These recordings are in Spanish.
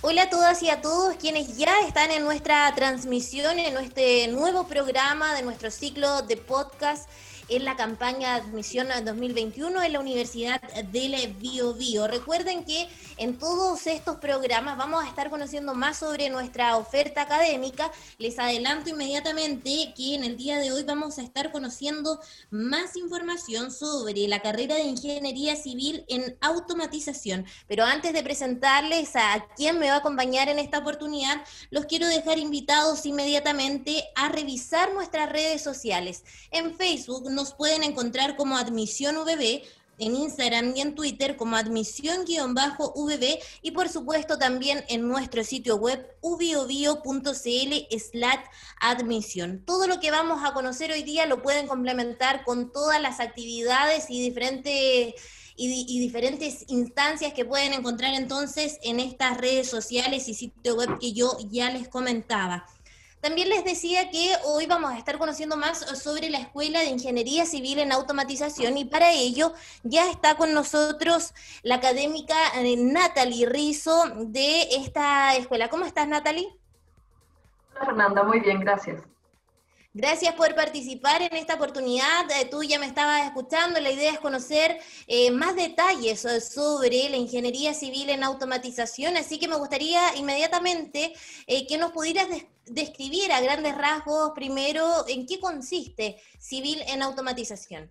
Hola a todas y a todos quienes ya están en nuestra transmisión, en este nuevo programa de nuestro ciclo de podcast en la campaña de admisión 2021 en la Universidad del Bio, Bio. Recuerden que en todos estos programas vamos a estar conociendo más sobre nuestra oferta académica. Les adelanto inmediatamente que en el día de hoy vamos a estar conociendo más información sobre la carrera de Ingeniería Civil en Automatización. Pero antes de presentarles a quién me va a acompañar en esta oportunidad, los quiero dejar invitados inmediatamente a revisar nuestras redes sociales. En Facebook nos pueden encontrar como Admisión VB, en Instagram y en Twitter como admisión-vb y por supuesto también en nuestro sitio web ubiobio.cl slash admisión. Todo lo que vamos a conocer hoy día lo pueden complementar con todas las actividades y diferentes y, diferentes instancias que pueden encontrar entonces en estas redes sociales y sitio web que yo ya les comentaba. También les decía que hoy vamos a estar conociendo más sobre la Escuela de Ingeniería Civil en Automatización y para ello ya está con nosotros la académica eh, Natalie Rizo de esta escuela. ¿Cómo estás, Natalie? Hola, Fernanda, muy bien, gracias. Gracias por participar en esta oportunidad. Eh, tú ya me estabas escuchando. La idea es conocer eh, más detalles sobre la ingeniería civil en automatización. Así que me gustaría inmediatamente que nos pudieras describir a grandes rasgos primero en qué consiste civil en automatización.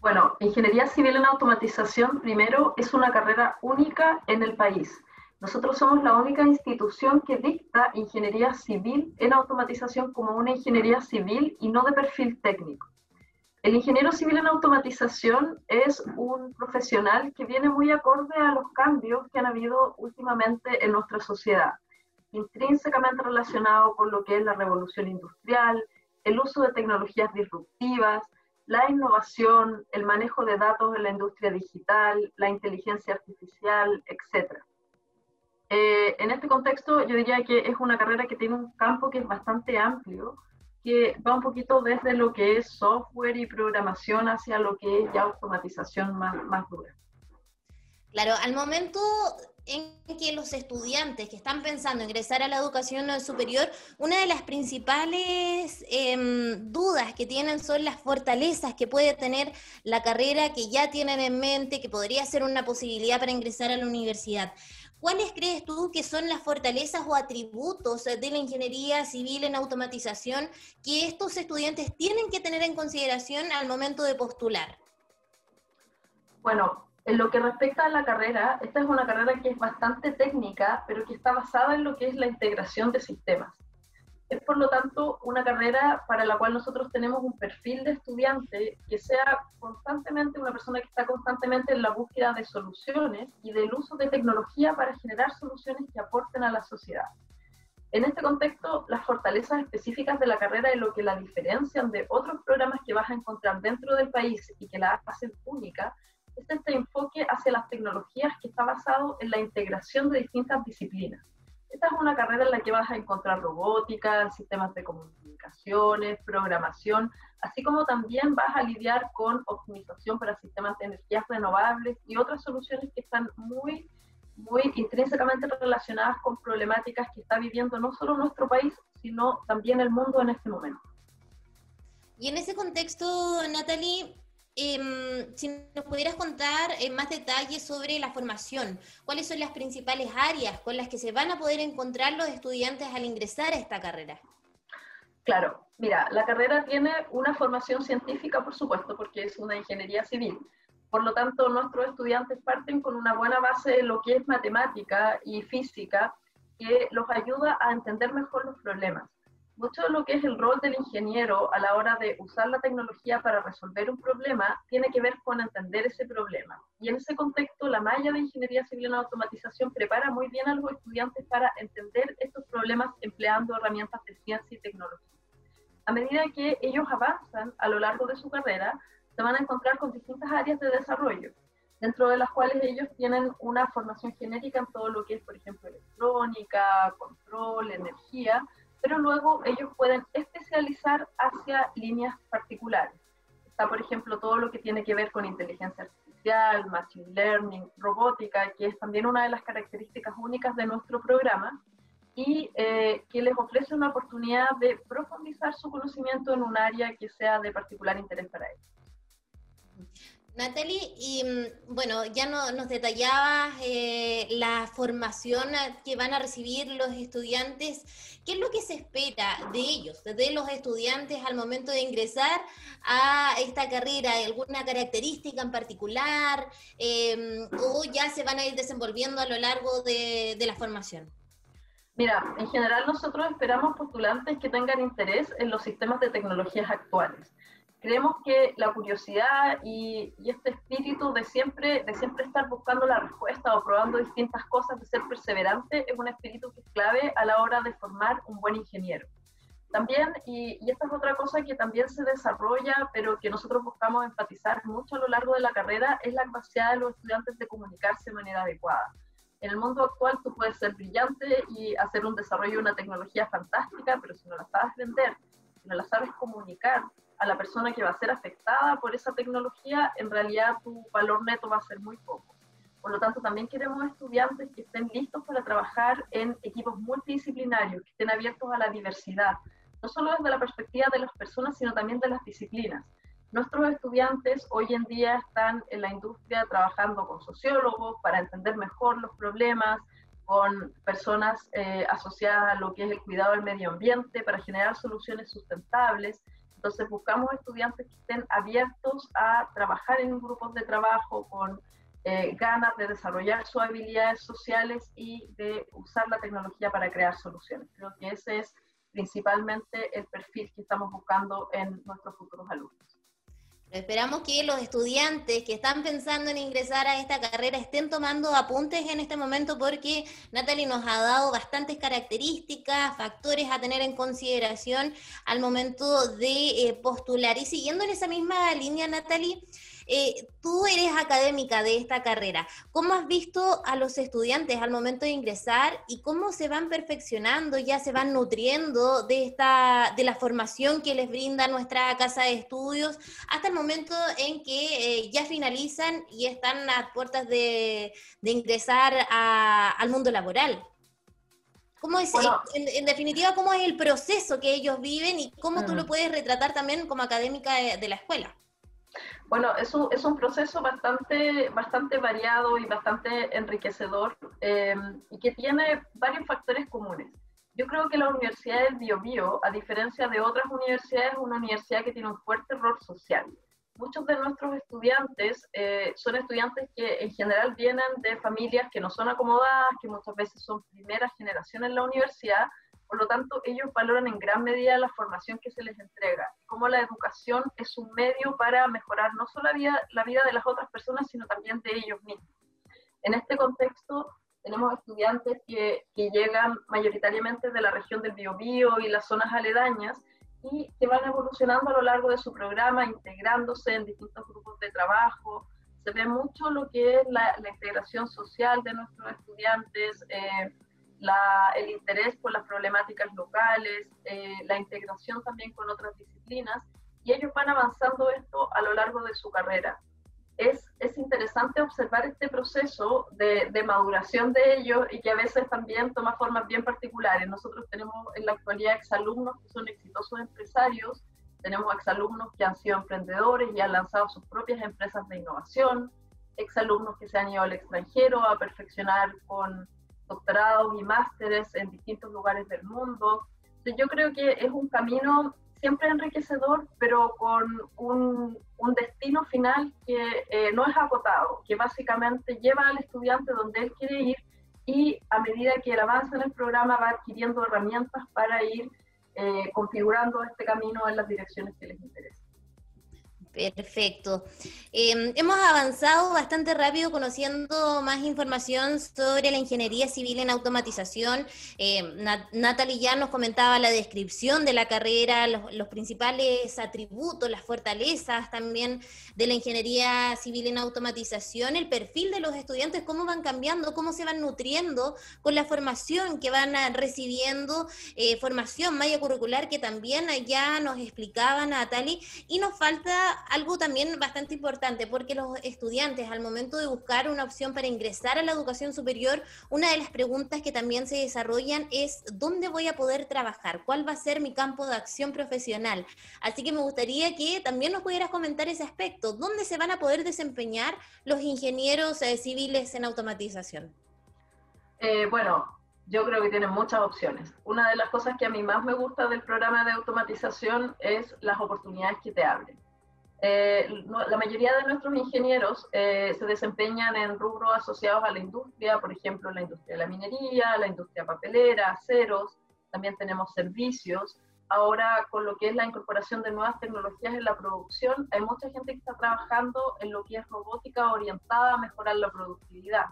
Bueno, ingeniería civil en automatización primero es una carrera única en el país. Nosotros somos la única institución que dicta ingeniería civil en automatización como una ingeniería civil y no de perfil técnico. El ingeniero civil en automatización es un profesional que viene muy acorde a los cambios que han habido últimamente en nuestra sociedad intrínsecamente relacionado con lo que es la revolución industrial, el uso de tecnologías disruptivas, la innovación, el manejo de datos en la industria digital, la inteligencia artificial, etc. Eh, en este contexto, yo diría que es una carrera que tiene un campo que es bastante amplio, que va un poquito desde lo que es software y programación hacia lo que es ya automatización más, más dura. Claro, al momento en que los estudiantes que están pensando ingresar a la educación superior, una de las principales em, dudas que tienen son las fortalezas que puede tener la carrera que ya tienen en mente, que podría ser una posibilidad para ingresar a la universidad. ¿Cuáles crees tú que son las fortalezas o atributos de la ingeniería civil en automatización que estos estudiantes tienen que tener en consideración al momento de postular? Bueno, en lo que respecta a la carrera, esta es una carrera que es bastante técnica, pero que está basada en lo que es la integración de sistemas. Es por lo tanto una carrera para la cual nosotros tenemos un perfil de estudiante que sea constantemente una persona que está constantemente en la búsqueda de soluciones y del uso de tecnología para generar soluciones que aporten a la sociedad. En este contexto, las fortalezas específicas de la carrera y lo que la diferencian de otros programas que vas a encontrar dentro del país y que la hacen única es este enfoque hacia las tecnologías que está basado en la integración de distintas disciplinas. Esta es una carrera en la que vas a encontrar robótica, sistemas de comunicaciones, programación, así como también vas a lidiar con optimización para sistemas de energías renovables y otras soluciones que están muy, muy intrínsecamente relacionadas con problemáticas que está viviendo no solo nuestro país, sino también el mundo en este momento. Y en ese contexto, Natalie, Em, si nos pudieras contar en más detalles sobre la formación, cuáles son las principales áreas con las que se van a poder encontrar los estudiantes al ingresar a esta carrera. Claro, mira, la carrera tiene una formación científica, por supuesto, porque es una ingeniería civil. Por lo tanto, nuestros estudiantes parten con una buena base de lo que es matemática y física, que los ayuda a entender mejor los problemas mucho de lo que es el rol del ingeniero a la hora de usar la tecnología para resolver un problema tiene que ver con entender ese problema. Y en ese contexto, la malla de ingeniería civil en automatización prepara muy bien a los estudiantes para entender estos problemas empleando herramientas de ciencia y tecnología. A medida que ellos avanzan a lo largo de su carrera, se van a encontrar con distintas áreas de desarrollo, dentro de las cuales ellos tienen una formación genérica en todo lo que es, por ejemplo, electrónica, control, energía, pero luego ellos pueden especializar hacia líneas particulares. Está, por ejemplo, todo lo que tiene que ver con inteligencia artificial machine learning, robótica, que es también una de las características únicas de nuestro programa, y eh, que les ofrece una oportunidad de profundizar su conocimiento en un área que sea de particular interés para ellos. Natalie, y mm, bueno, ya no, nos detallabas eh, la formación que van a recibir los estudiantes. ¿Qué es lo que se espera de ellos, de los estudiantes al momento de ingresar a esta carrera? ¿Alguna característica en particular? Em, ¿O ya se van a ir desenvolviendo a lo largo de la formación? Mira, en general nosotros esperamos postulantes que tengan interés en los sistemas de tecnologías actuales creemos que la curiosidad y, este espíritu de siempre, de siempre estar buscando la respuesta o probando distintas cosas, de ser perseverante, es un espíritu que es clave a la hora de formar un buen ingeniero. También, y, y esta es otra cosa que también se desarrolla, pero que nosotros buscamos enfatizar mucho a lo largo de la carrera, es la capacidad de los estudiantes de comunicarse de manera adecuada. En el mundo actual tú puedes ser brillante y hacer un desarrollo de una tecnología fantástica, pero si no la sabes vender, si no la sabes comunicar, a la persona que va a ser afectada por esa tecnología, en realidad tu valor neto va a ser muy poco. Por lo tanto, también queremos estudiantes que estén listos para trabajar en equipos multidisciplinarios, que estén abiertos a la diversidad, no solo desde la perspectiva de las personas, sino también de las disciplinas. Nuestros estudiantes hoy en día están en la industria trabajando con sociólogos para entender mejor los problemas, con personas eh, asociadas a lo que es el cuidado del medio ambiente para generar soluciones sustentables. Entonces buscamos estudiantes que estén abiertos a trabajar en grupos de trabajo con eh, ganas de desarrollar sus habilidades sociales y de usar la tecnología para crear soluciones. Creo que ese es principalmente el perfil que estamos buscando en nuestros futuros alumnos. Esperamos que los estudiantes que están pensando en ingresar a esta carrera estén tomando apuntes en este momento porque Natalie nos ha dado bastantes características, factores a tener en consideración al momento de eh, postular. Y siguiendo en esa misma línea, Natalie, eh, tú eres académica de esta carrera. ¿Cómo has visto a los estudiantes al momento de ingresar y cómo se van perfeccionando, ya se van nutriendo de, esta, de la formación que les brinda nuestra casa de estudios hasta el momento en que eh, ya finalizan y están a puertas de, ingresar al mundo laboral? ¿Cómo es, en, definitiva, cómo es el proceso que ellos viven y cómo tú lo mm. puedes retratar también como académica de la escuela? Bueno, es un, es un proceso bastante, bastante variado y bastante enriquecedor em, y que tiene varios factores comunes. Yo creo que la Universidad del Biobío, a diferencia de otras universidades, es una universidad que tiene un fuerte rol social. Muchos de nuestros estudiantes eh, son estudiantes que en general vienen de familias que no son acomodadas, que muchas veces son primera generación en la universidad, por lo tanto, ellos valoran en gran medida la formación que se les entrega, como la educación es un medio para mejorar no solo la vida, la vida de las otras personas, sino también de ellos mismos. En este contexto, tenemos estudiantes que, que llegan mayoritariamente de la región del Biobío y las zonas aledañas y que van evolucionando a lo largo de su programa, integrándose en distintos grupos de trabajo. Se ve mucho lo que es la, la integración social de nuestros estudiantes. Eh, el interés por las problemáticas locales, eh, la integración también con otras disciplinas, y ellos van avanzando esto a lo largo de su carrera. Es, es interesante observar este proceso de, de, maduración de ellos y que a veces también toma formas bien particulares. Nosotros tenemos en la actualidad exalumnos que son exitosos empresarios, tenemos exalumnos que han sido emprendedores y han lanzado sus propias empresas de innovación, exalumnos que se han ido al extranjero a perfeccionar con doctorados y másteres en distintos lugares del mundo. yo creo que es un camino siempre enriquecedor, pero con un, destino final que eh, no es agotado, que básicamente lleva al estudiante donde él quiere ir y a medida que avanza en el programa va adquiriendo herramientas para ir eh, configurando este camino en las direcciones que les interesan. Perfecto. Em, hemos avanzado bastante rápido conociendo más información sobre la ingeniería civil en automatización. Eh, Natalie ya nos comentaba la descripción de la carrera, los, principales atributos, las fortalezas también de la ingeniería civil en automatización, el perfil de los estudiantes, cómo van cambiando, cómo se van nutriendo con la formación que van recibiendo, eh, formación maya curricular que también ya nos explicaba Natalie, y nos falta algo también bastante importante, porque los estudiantes al momento de buscar una opción para ingresar a la educación superior, una de las preguntas que también se desarrollan es ¿dónde voy a poder trabajar? ¿Cuál va a ser mi campo de acción profesional? Así que me gustaría que también nos pudieras comentar ese aspecto. ¿Dónde se van a poder desempeñar los ingenieros eh, civiles en automatización? Eh, bueno, yo creo que tienen muchas opciones. Una de las cosas que a mí más me gusta del programa de automatización es las oportunidades que te abren. Eh, la mayoría de nuestros ingenieros eh, se desempeñan en rubros asociados a la industria, por ejemplo, la industria de la minería, la industria papelera, aceros, también tenemos servicios. Ahora, con lo que es la incorporación de nuevas tecnologías en la producción, hay mucha gente que está trabajando en lo que es robótica orientada a mejorar la productividad,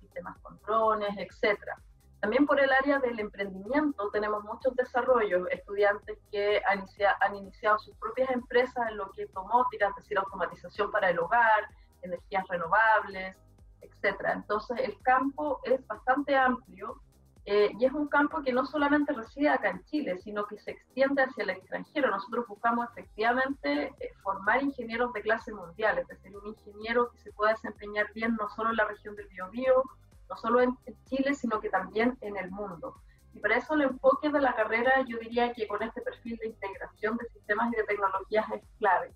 sistemas con drones, etcétera. También por el área del emprendimiento tenemos muchos desarrollos, estudiantes que han, iniciado sus propias empresas en lo que es domótica, es decir, automatización para el hogar, energías renovables, etc. Entonces el campo es bastante amplio eh, y es un campo que no solamente reside acá en Chile, sino que se extiende hacia el extranjero. Nosotros buscamos efectivamente eh, formar ingenieros de clase mundial, es decir, un ingeniero que se pueda desempeñar bien no solo en la región del Biobío, no solo en Chile, sino que también en el mundo. Y para eso el enfoque de la carrera, yo diría que con este perfil de integración de sistemas y de tecnologías es clave.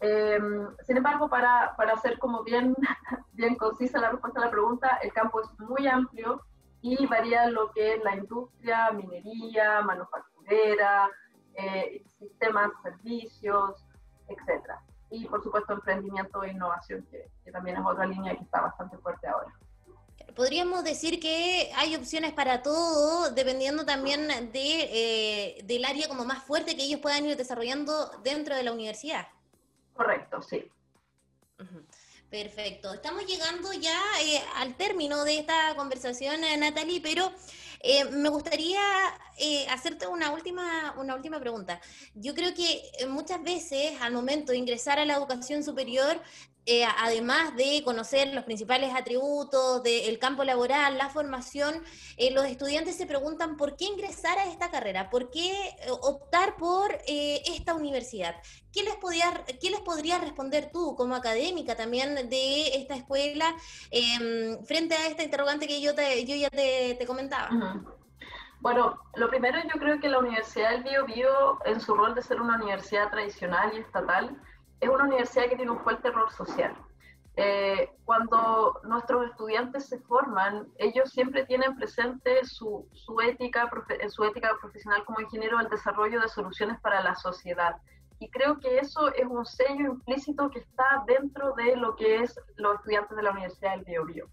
Em, sin embargo, para, para hacer como bien, bien concisa la respuesta a la pregunta, el campo es muy amplio y varía lo que es la industria, minería, manufacturera, eh, sistemas, servicios, etc. Y por supuesto emprendimiento e innovación, que, que también es otra línea que está bastante fuerte ahora podríamos decir que hay opciones para todo, dependiendo también de, eh, del área como más fuerte que ellos puedan ir desarrollando dentro de la universidad. Correcto, sí. Perfecto. Estamos llegando ya eh, al término de esta conversación, eh, Natalie, pero me gustaría hacerte una última, una última pregunta. Yo creo que muchas veces al momento de ingresar a la educación superior eh, además de conocer los principales atributos del campo laboral, la formación, eh, los estudiantes se preguntan por qué ingresar a esta carrera, por qué eh, optar por esta universidad. ¿Qué les, podía, ¿Qué les podría responder tú como académica también de esta escuela em, frente a esta interrogante que yo, te, yo ya te, comentaba? Bueno, lo primero yo creo que la Universidad del Bio Bio, en su rol de ser una universidad tradicional y estatal, es una universidad que tiene un fuerte rol social. Eh, cuando nuestros estudiantes se forman, ellos siempre tienen presente su, su, ética, su ética profesional como ingeniero al desarrollo de soluciones para la sociedad. Y creo que eso es un sello implícito que está dentro de lo que es los estudiantes de la Universidad del Biobío.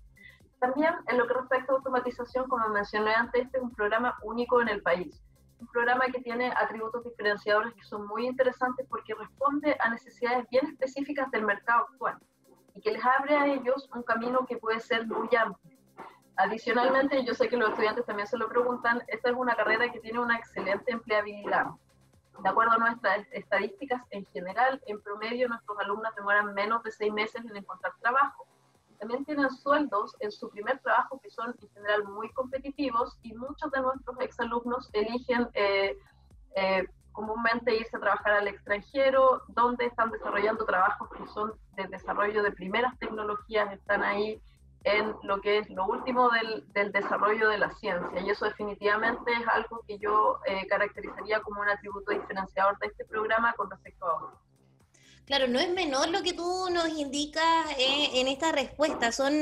También en lo que respecta a automatización, como mencioné antes, este es un programa único en el país un programa que tiene atributos diferenciadores que son muy interesantes porque responde a necesidades bien específicas del mercado actual y que les abre a ellos un camino que puede ser muy amplio. Adicionalmente, yo sé que los estudiantes también se lo preguntan, esta es una carrera que tiene una excelente empleabilidad. De acuerdo a nuestras estadísticas, en general, en promedio, nuestros alumnos demoran menos de seis meses en encontrar trabajo también tienen sueldos en su primer trabajo que son en general muy competitivos y muchos de nuestros exalumnos eligen eh, eh, comúnmente irse a trabajar al extranjero, donde están desarrollando trabajos que son de desarrollo de primeras tecnologías, están ahí en lo que es lo último del, del desarrollo de la ciencia. Y eso definitivamente es algo que yo eh, caracterizaría como un atributo diferenciador de este programa con respecto a otros. Claro, no es menor lo que tú nos indicas eh, en esta respuesta. Son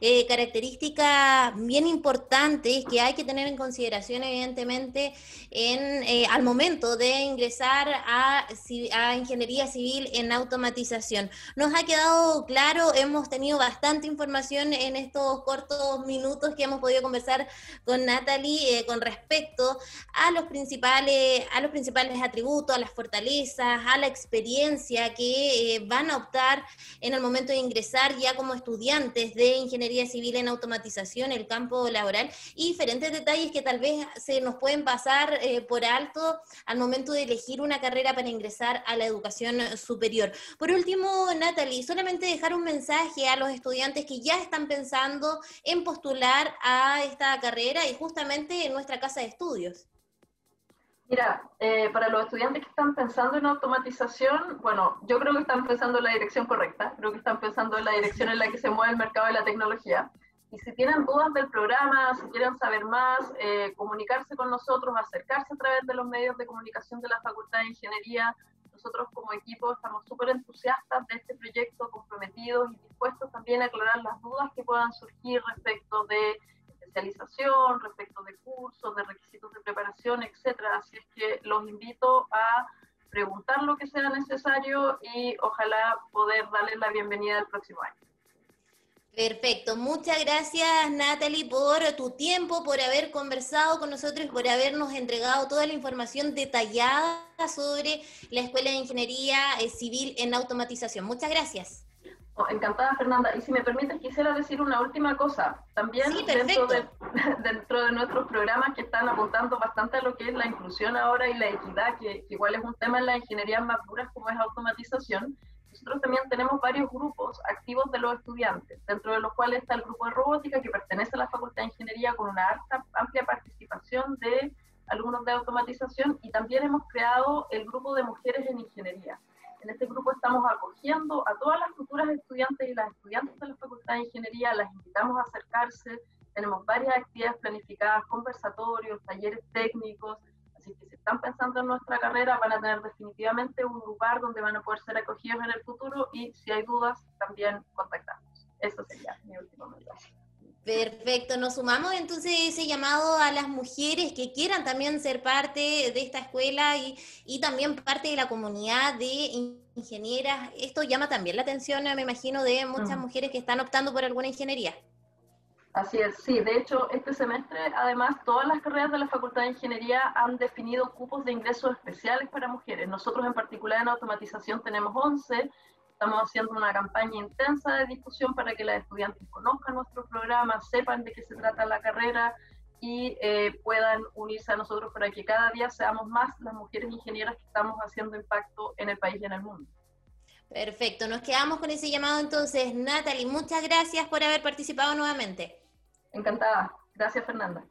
eh, características bien importantes que hay que tener en consideración, evidentemente, en, eh, al momento de ingresar a, a, ingeniería civil en automatización. Nos ha quedado claro, hemos tenido bastante información en estos cortos minutos que hemos podido conversar con Natalie con respecto a los principales, a los principales atributos, a las fortalezas, a la experiencia que eh, van a optar en el momento de ingresar ya como estudiantes de ingeniería civil en automatización, el campo laboral, y diferentes detalles que tal vez se nos pueden pasar eh, por alto al momento de elegir una carrera para ingresar a la educación superior. Por último, Natalie, solamente dejar un mensaje a los estudiantes que ya están pensando en postular a esta carrera y justamente en nuestra casa de estudios. Mira, eh, para los estudiantes que están pensando en automatización, bueno, yo creo que están pensando en la dirección correcta, creo que están pensando en la dirección en la que se mueve el mercado de la tecnología. Y si tienen dudas del programa, si quieren saber más, eh, comunicarse con nosotros, acercarse a través de los medios de comunicación de la Facultad de Ingeniería. Nosotros como equipo estamos súper entusiastas de este proyecto, comprometidos y dispuestos también a aclarar las dudas que puedan surgir respecto de especialización, respecto de cursos, de requisitos de preparación, etcétera. Así es que los invito a preguntar lo que sea necesario y ojalá poder darles la bienvenida el próximo año. Perfecto. Muchas gracias, Natalie, por tu tiempo, por haber conversado con nosotros por habernos entregado toda la información detallada sobre la Escuela de Ingeniería eh, Civil en Automatización. Muchas gracias. Oh, encantada, Fernanda. Y si me permites, quisiera decir una última cosa. También dentro, de, dentro de nuestros programas que están apuntando bastante a lo que es la inclusión ahora y la equidad, que, que igual es un tema en la ingeniería más duras como es automatización, nosotros también tenemos varios grupos activos de los estudiantes, dentro de los cuales está el grupo de robótica que pertenece a la Facultad de Ingeniería con una alta, amplia participación de alumnos de automatización y también hemos creado el grupo de mujeres en ingeniería. En este grupo estamos acogiendo a todas las futuras estudiantes y las estudiantes de la Facultad de Ingeniería, las invitamos a acercarse, tenemos varias actividades planificadas, conversatorios, talleres técnicos, Así que si están pensando en nuestra carrera, van a tener definitivamente un lugar donde van a poder ser acogidos en el futuro y si hay dudas, también contactarnos. Eso sería mi último mensaje. Perfecto, nos sumamos entonces ese llamado a las mujeres que quieran también ser parte de esta escuela y, y, también parte de la comunidad de ingenieras. Esto llama también la atención, me imagino, de muchas mm. mujeres que están optando por alguna ingeniería. Así es, sí. De hecho, este semestre, además, todas las carreras de la Facultad de Ingeniería han definido cupos de ingresos especiales para mujeres. Nosotros, en particular, en automatización tenemos 11. Estamos haciendo una campaña intensa de discusión para que las estudiantes conozcan nuestro programa, sepan de qué se trata la carrera y eh, puedan unirse a nosotros para que cada día seamos más las mujeres ingenieras que estamos haciendo impacto en el país y en el mundo. Perfecto, nos quedamos con ese llamado entonces. Natalie, muchas gracias por haber participado nuevamente. Encantada. Gracias, Fernanda.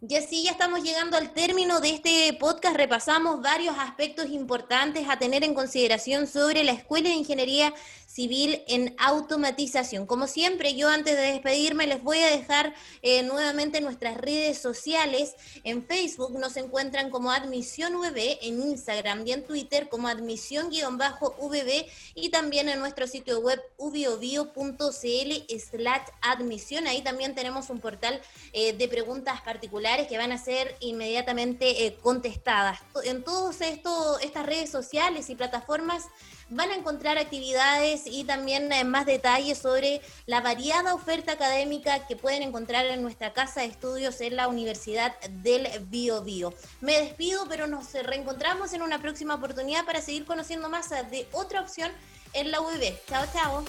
Y así ya estamos llegando al término de este podcast. Repasamos varios aspectos importantes a tener en consideración sobre la Escuela de Ingeniería Civil en Automatización. Como siempre, yo antes de despedirme les voy a dejar eh, nuevamente nuestras redes sociales. En Facebook nos encuentran como Admisión VB, en Instagram y en Twitter como admisión-VB y también en nuestro sitio web ubiobio.cl slash admisión. Ahí también tenemos un portal eh, de preguntas particulares que van a ser inmediatamente eh, contestadas. En todas estas redes sociales y plataformas van a encontrar actividades y también eh, más detalles sobre la variada oferta académica que pueden encontrar en nuestra casa de estudios en la Universidad del Bio Bio. Me despido, pero nos reencontramos en una próxima oportunidad para seguir conociendo más de otra opción en la UB. Chao, chao.